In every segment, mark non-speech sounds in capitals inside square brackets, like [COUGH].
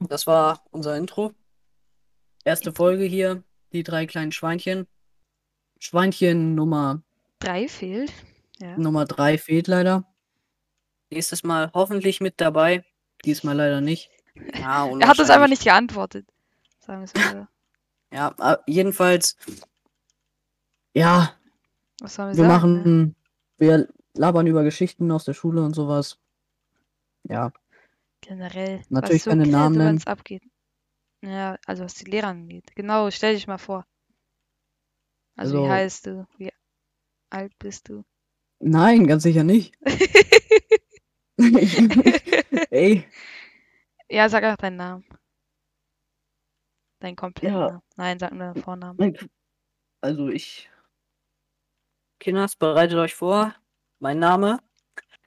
Das war unser Intro. Erste Folge hier, die drei kleinen Schweinchen. Schweinchen Nummer, Drei fehlt. Ja. Nummer drei fehlt leider. Nächstes Mal hoffentlich mit dabei. Diesmal leider nicht. [LAUGHS] Ja, Er hat uns einfach nicht geantwortet. Sagen wir es mal so. Ja, äh, jedenfalls. Ja, Was sollen wir, wir sagen? ne? machen. Wir labern über Geschichten aus der Schule und sowas. Ja, Generell. Natürlich was so keine Namen wenn nennen. es abgeht. Ja, also was die Lehrer angeht. Genau, stell dich mal vor. Also, Also- wie heißt du? Wie alt bist du? nein, ganz sicher nicht. [LAUGHS] [LAUGHS] Ey, ja, sag einfach deinen Namen. Deinen kompletten Ja. Namen. Nein, sag nur deinen Vornamen. Also ich. Kinders, bereitet euch vor. Mein Name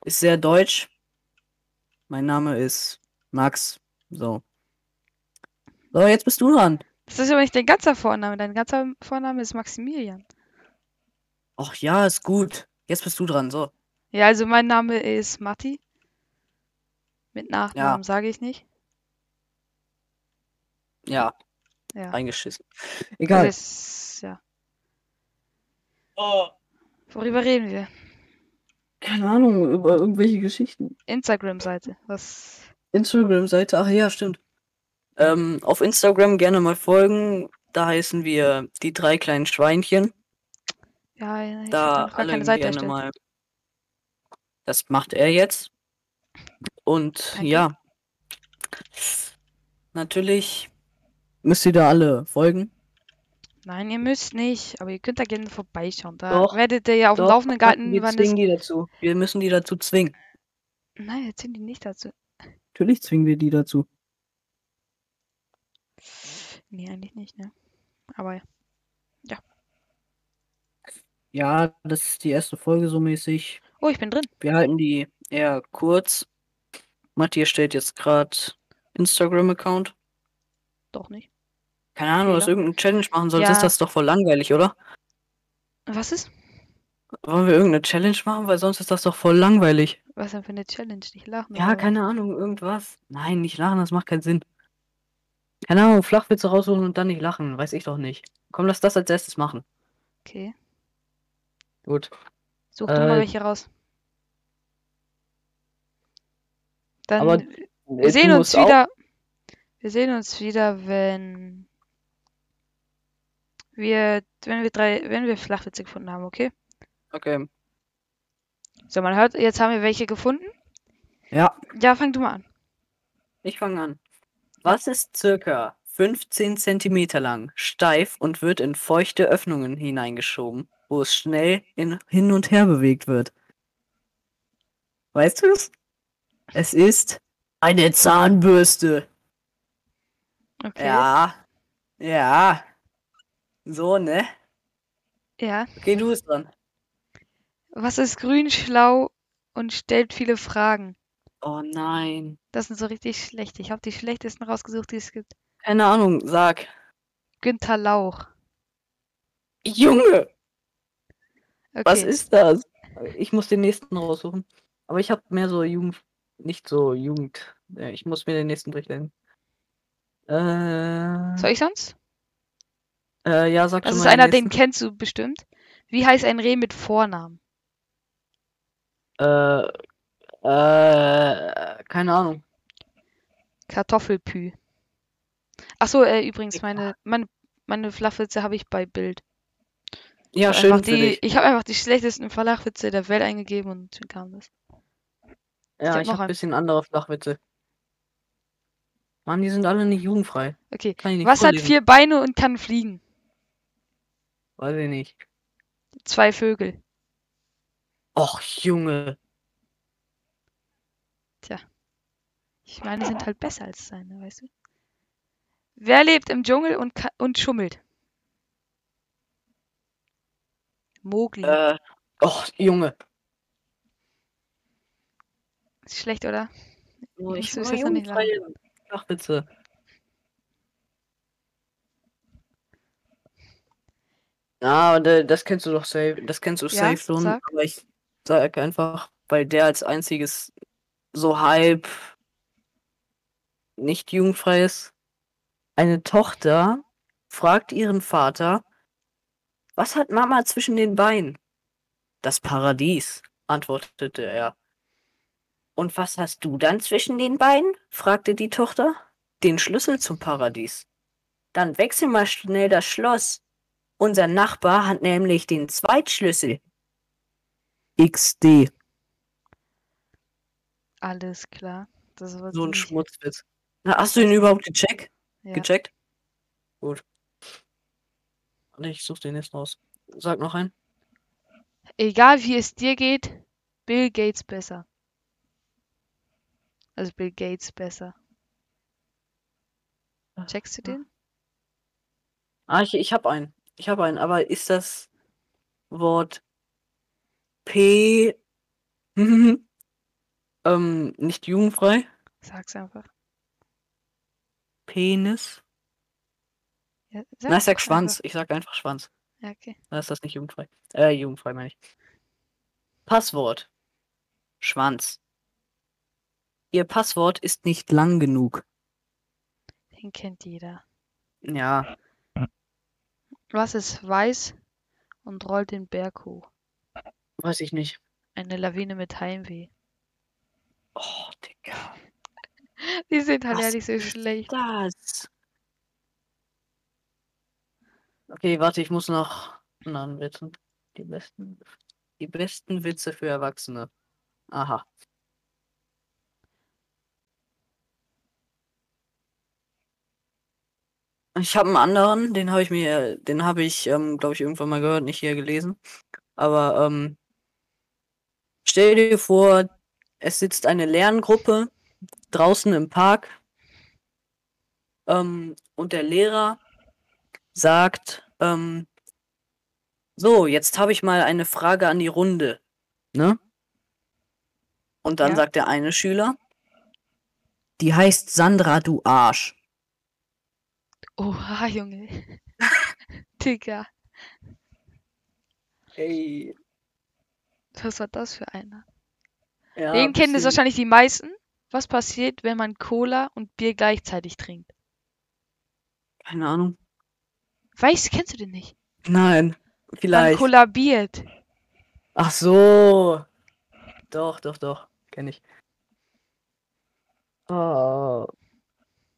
ist sehr deutsch. Mein Name ist Max. So. So, jetzt bist du dran. Das ist aber nicht dein ganzer Vorname. Dein ganzer Vorname ist Maximilian. Ach ja, ist gut. Jetzt bist du dran. So. Ja, also mein Name ist Matti. Mit Nachnamen sage ich nicht. Ja, Ja. reingeschissen. Das Egal. ist, ja. Oh, Worüber reden wir? Keine Ahnung, über irgendwelche Geschichten. Instagram-Seite. Was? Instagram-Seite, ach ja, stimmt. Ähm, auf Instagram gerne mal folgen. Da heißen wir die drei kleinen Schweinchen. Ja, ich da habe noch gar alle keine Seite gerne erstellt. mal. Das macht er jetzt. Und Danke. ja, natürlich müsst ihr da alle folgen. Nein, ihr müsst nicht, aber ihr könnt da gerne vorbeischauen. Da Doch, werdet ihr ja auf dem Laufenden gehalten, wir zwingen die dazu. Wir müssen die dazu zwingen. Nein, wir ziehen die nicht dazu. Natürlich zwingen wir die dazu. Nee, eigentlich nicht, ne? Aber Ja, das ist die erste Folge so mäßig. Oh, ich bin drin. Wir halten die eher kurz. Matthias stellt jetzt gerade Instagram-Account. Doch nicht. Keine Ahnung, Fehler. irgendeine Challenge machen soll. Ja. Ist das doch voll langweilig, oder? Was ist? Wollen wir irgendeine Challenge machen? Weil sonst ist das doch voll langweilig. Was denn für eine Challenge? Nicht lachen. Ja, oder keine Ahnung, irgendwas. Nein, nicht lachen, das macht keinen Sinn. Keine Ahnung, Flachwitze rausholen und dann nicht lachen, weiß ich doch nicht. Komm, lass das als erstes machen. Okay. Gut. Such du mal Äh, welche raus. Dann Aber wir sehen uns wieder. Wir sehen uns wieder, wenn wir, wenn wir drei, wenn wir Flachwitze gefunden haben, okay? Okay. So, man hört, jetzt haben wir welche gefunden. Ja, Ja, fang du mal an. ich fange an. Was ist circa 15 Zentimeter lang, steif und wird in feuchte Öffnungen hineingeschoben, wo es schnell in, hin und her bewegt wird? Weißt du es? Es ist eine Zahnbürste. Okay. Ja. Ja. So, ne? Ja. Okay, du bist dran. Was ist grün, schlau und stellt viele Fragen? Oh nein. Das sind so richtig schlechte. Ich habe die schlechtesten rausgesucht, die es gibt. Keine Ahnung, sag. Günther Lauch. Junge, Okay. was ist das? Ich muss den nächsten raussuchen. Aber ich habe mehr so Jugend. Nicht so Jugend. Ich muss mir den nächsten durchlesen. Äh, Soll ich sonst? Äh, ja, sag Das schon ist mal den einer, den kennst du bestimmt. Wie heißt ein Reh mit Vornamen? Äh, äh, keine Ahnung. Kartoffelpü. Ach so, äh, übrigens, meine, meine, meine Flachwitze habe ich bei Bild. Ja, Ich hab schön für die, dich. Ich habe einfach die schlechtesten Flachwitze der Welt eingegeben und dann kam das. Ja, hab ich habe ein einen. bisschen andere Flachwitze. Mann, die sind alle nicht jugendfrei. Okay. Was hat vier Beine und kann fliegen? Weiß ich nicht. Zwei Vögel. Och, Junge. Ich meine, die sind halt besser als seine, weißt du? Wer lebt im Dschungel und, und schummelt? Mowgli. Äh, och, Junge. Ist schlecht, oder? Oh, Ich muss jetzt noch nicht jugendfreie Flachwitze. Ja, und, äh, das kennst du doch safe. Das kennst du Ja, safe schon. sag. Aber ich sag einfach, weil der als einziges so halb nicht jugendfrei ist. Eine Tochter fragt ihren Vater, was hat Mama zwischen den Beinen? Das Paradies, antwortete er. Und was hast du dann zwischen den Beinen? fragte die Tochter. Den Schlüssel zum Paradies. Dann wechsel mal schnell das Schloss. Unser Nachbar hat nämlich den Zweitschlüssel. XD. Alles klar. Das war So ein Schmutzwitz. Na, hast du ihn überhaupt gecheckt? Ja. Gecheckt? Gut. Warte, Ich such den jetzt raus. Sag noch einen. Egal wie es dir geht, Bill Gates besser. Also Bill Gates besser. Checkst du den? Ah, ich, ich hab einen. Ich hab einen, aber ist das Wort P [LAUGHS] ähm, nicht jugendfrei? Sag's einfach. Penis? Ja, Na, ich sag Schwanz. einfach. Ich sag einfach Schwanz. Ja, okay. Da ist das nicht jugendfrei. Äh, jugendfrei meine ich. Passwort. Schwanz. Ihr Passwort ist nicht lang genug. Den kennt jeder. Ja, Was ist weiß und rollt den Berg hoch? weiß ich nicht. Eine Lawine mit Heimweh. Oh, Digga. [LAUGHS] Die sind halt Was ehrlich so schlecht. Das. Okay, warte, ich muss noch einen anderen Witz. Die besten, die besten Witze für Erwachsene. Aha. Ich habe einen anderen, den habe ich mir, den habe ich, ähm, glaube ich, irgendwann mal gehört, nicht hier gelesen. Aber ähm, stell dir vor, es sitzt eine Lerngruppe draußen im Park ähm, und der Lehrer sagt, ähm, so, jetzt habe ich mal eine Frage an die Runde, ne? Und dann Ja. sagt der eine Schüler, die heißt Sandra, du Arsch. Oha, Junge. [LAUGHS] Digga, Ey. was war das für einer? Ja, Den kennen es wahrscheinlich die meisten. Was passiert, wenn man Cola und Bier gleichzeitig trinkt? Keine Ahnung. Weißt, kennst du den nicht? Nein, Man vielleicht. kollabiert. Ach so. Doch, doch, doch. Kenn ich. Oh.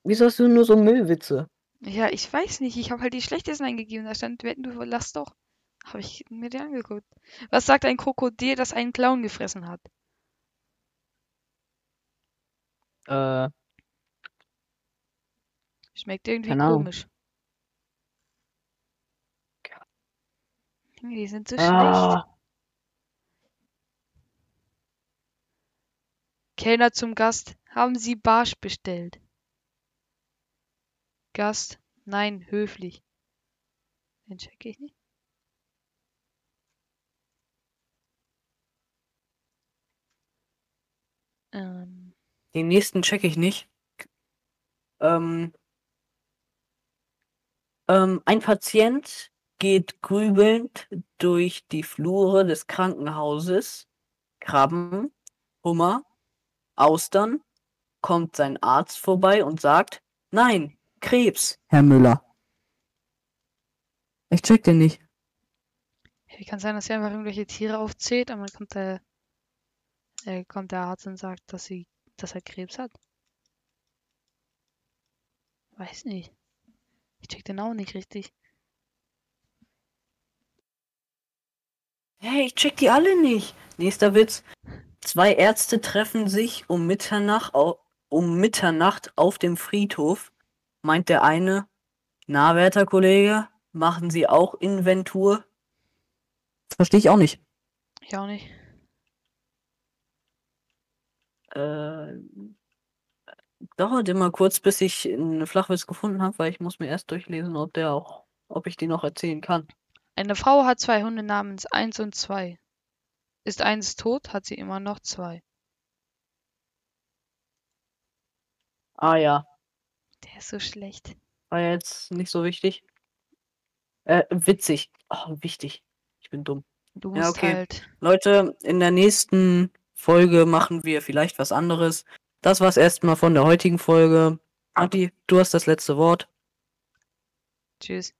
Wieso hast du nur so Müllwitze? Ja, ich weiß nicht. Ich habe halt die schlechtesten eingegeben. Da stand, wetten, du lass doch. Habe ich mir die angeguckt. Was sagt ein Krokodil, das einen Clown gefressen hat? Äh, Schmeckt irgendwie Keine Ahnung. komisch. Die sind so schlecht. ah, Kellner zum Gast. Haben Sie Barsch bestellt? Gast. Nein, höflich. Den check ich nicht. Ähm, den nächsten check ich nicht. Ähm, ähm, ein Patient geht grübelnd durch die Flure des Krankenhauses. Krabben, Hummer, Austern. Kommt sein Arzt vorbei und sagt, nein, Krebs, Herr Müller. Ich check den nicht. Wie kann sein, dass er einfach irgendwelche Tiere aufzählt, aber dann kommt der, äh, kommt der Arzt und sagt, dass sie, dass er Krebs hat? Weiß nicht. Ich check den auch nicht richtig. Hey, ich check die alle nicht. Nächster Witz. Zwei Ärzte treffen sich um Mitternacht, au um Mitternacht auf dem Friedhof. Meint der eine, na, werter Kollege, machen Sie auch Inventur? Verstehe ich auch nicht. Ich auch nicht. Äh, dauert immer kurz, bis ich einen Flachwitz gefunden habe, weil ich muss mir erst durchlesen, ob der auch, ob ich die noch erzählen kann. Eine Frau hat zwei Hunde namens 1 und 2. Ist eins tot, hat sie immer noch zwei. Ah ja, Der ist so schlecht. war jetzt nicht so wichtig. Äh, witzig. Oh, wichtig. Ich bin dumm. Du Ja, musst okay. halt. Leute, in der nächsten Folge machen wir vielleicht was anderes. Das war's erstmal von der heutigen Folge. Anti, du hast das letzte Wort. Tschüss.